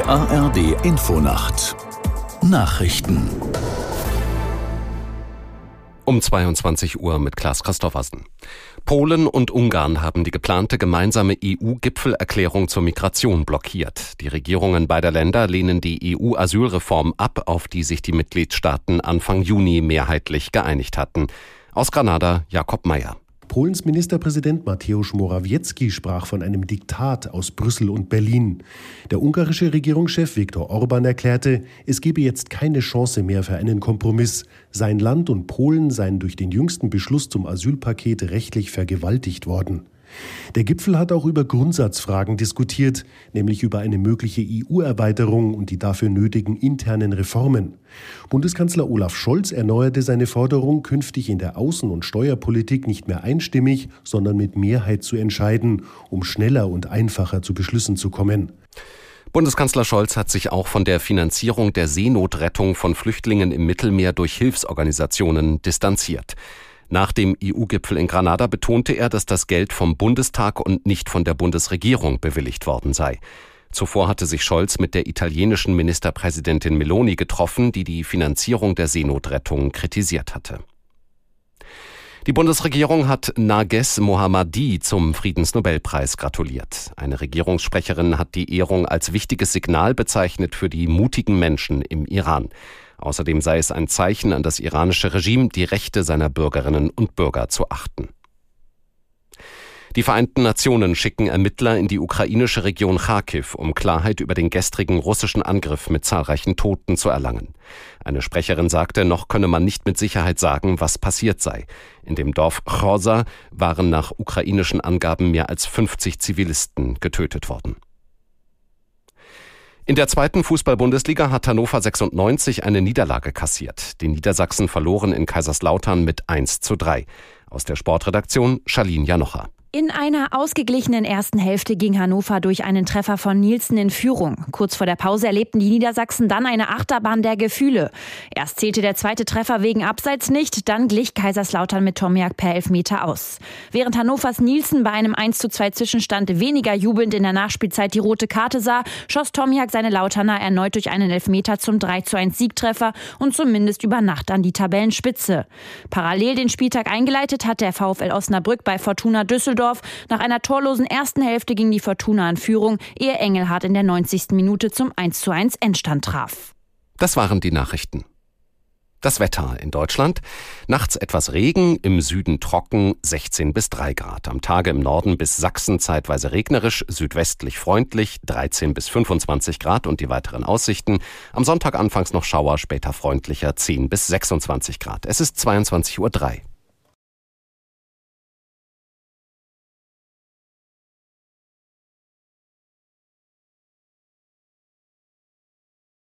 Die ARD Infonacht Nachrichten um 22 Uhr mit Klaas Christoffersen. Polen und Ungarn haben die geplante gemeinsame EU-Gipfelerklärung zur Migration blockiert. Die Regierungen beider Länder lehnen die EU-Asylreform ab, auf die sich die Mitgliedstaaten Anfang Juni mehrheitlich geeinigt hatten. Aus Granada Jakob Mayer. Polens Ministerpräsident Mateusz Morawiecki sprach von einem Diktat aus Brüssel und Berlin. Der ungarische Regierungschef Viktor Orban erklärte, es gebe jetzt keine Chance mehr für einen Kompromiss. Sein Land und Polen seien durch den jüngsten Beschluss zum Asylpaket rechtlich vergewaltigt worden. Der Gipfel hat auch über Grundsatzfragen diskutiert, nämlich über eine mögliche EU-Erweiterung und die dafür nötigen internen Reformen. Bundeskanzler Olaf Scholz erneuerte seine Forderung, künftig in der Außen- und Steuerpolitik nicht mehr einstimmig, sondern mit Mehrheit zu entscheiden, um schneller und einfacher zu Beschlüssen zu kommen. Bundeskanzler Scholz hat sich auch von der Finanzierung der Seenotrettung von Flüchtlingen im Mittelmeer durch Hilfsorganisationen distanziert. Nach dem EU-Gipfel in Granada betonte er, dass das Geld vom Bundestag und nicht von der Bundesregierung bewilligt worden sei. Zuvor hatte sich Scholz mit der italienischen Ministerpräsidentin Meloni getroffen, die die Finanzierung der Seenotrettung kritisiert hatte. Die Bundesregierung hat Nages Mohammadi zum Friedensnobelpreis gratuliert. Eine Regierungssprecherin hat die Ehrung als wichtiges Signal bezeichnet für die mutigen Menschen im Iran. Außerdem sei es ein Zeichen an das iranische Regime, die Rechte seiner Bürgerinnen und Bürger zu achten. Die Vereinten Nationen schicken Ermittler in die ukrainische Region Kharkiv, um Klarheit über den gestrigen russischen Angriff mit zahlreichen Toten zu erlangen. Eine Sprecherin sagte, noch könne man nicht mit Sicherheit sagen, was passiert sei. In dem Dorf Chorsa waren nach ukrainischen Angaben mehr als 50 Zivilisten getötet worden. In der zweiten Fußball-Bundesliga hat Hannover 96 eine Niederlage kassiert. Die Niedersachsen verloren in Kaiserslautern mit 1 zu 3. Aus der Sportredaktion Charlene Janocher. In einer ausgeglichenen ersten Hälfte ging Hannover durch einen Treffer von Nielsen in Führung. Kurz vor der Pause erlebten die Niedersachsen dann eine Achterbahn der Gefühle. Erst zählte der zweite Treffer wegen Abseits nicht, dann glich Kaiserslautern mit Tomiak per Elfmeter aus. Während Hannovers Nielsen bei einem 1 zu 2 Zwischenstand weniger jubelnd in der Nachspielzeit die rote Karte sah, schoss Tomiak seine Lauterner erneut durch einen Elfmeter zum 3 zu 1 Siegtreffer und zumindest über Nacht an die Tabellenspitze. Parallel den Spieltag eingeleitet hat der VfL Osnabrück bei Fortuna Düsseldorf Düsseldorf. Nach einer torlosen ersten Hälfte ging die Fortuna in Führung, ehe Engelhardt in der 90. Minute zum 1:1 Endstand traf. Das waren die Nachrichten. Das Wetter in Deutschland. Nachts etwas Regen, im Süden trocken, 16 bis 3 Grad. Am Tage im Norden bis Sachsen zeitweise regnerisch, südwestlich freundlich, 13 bis 25 Grad und die weiteren Aussichten. Am Sonntag anfangs noch Schauer, später freundlicher, 10 bis 26 Grad. Es ist 22.03 Uhr.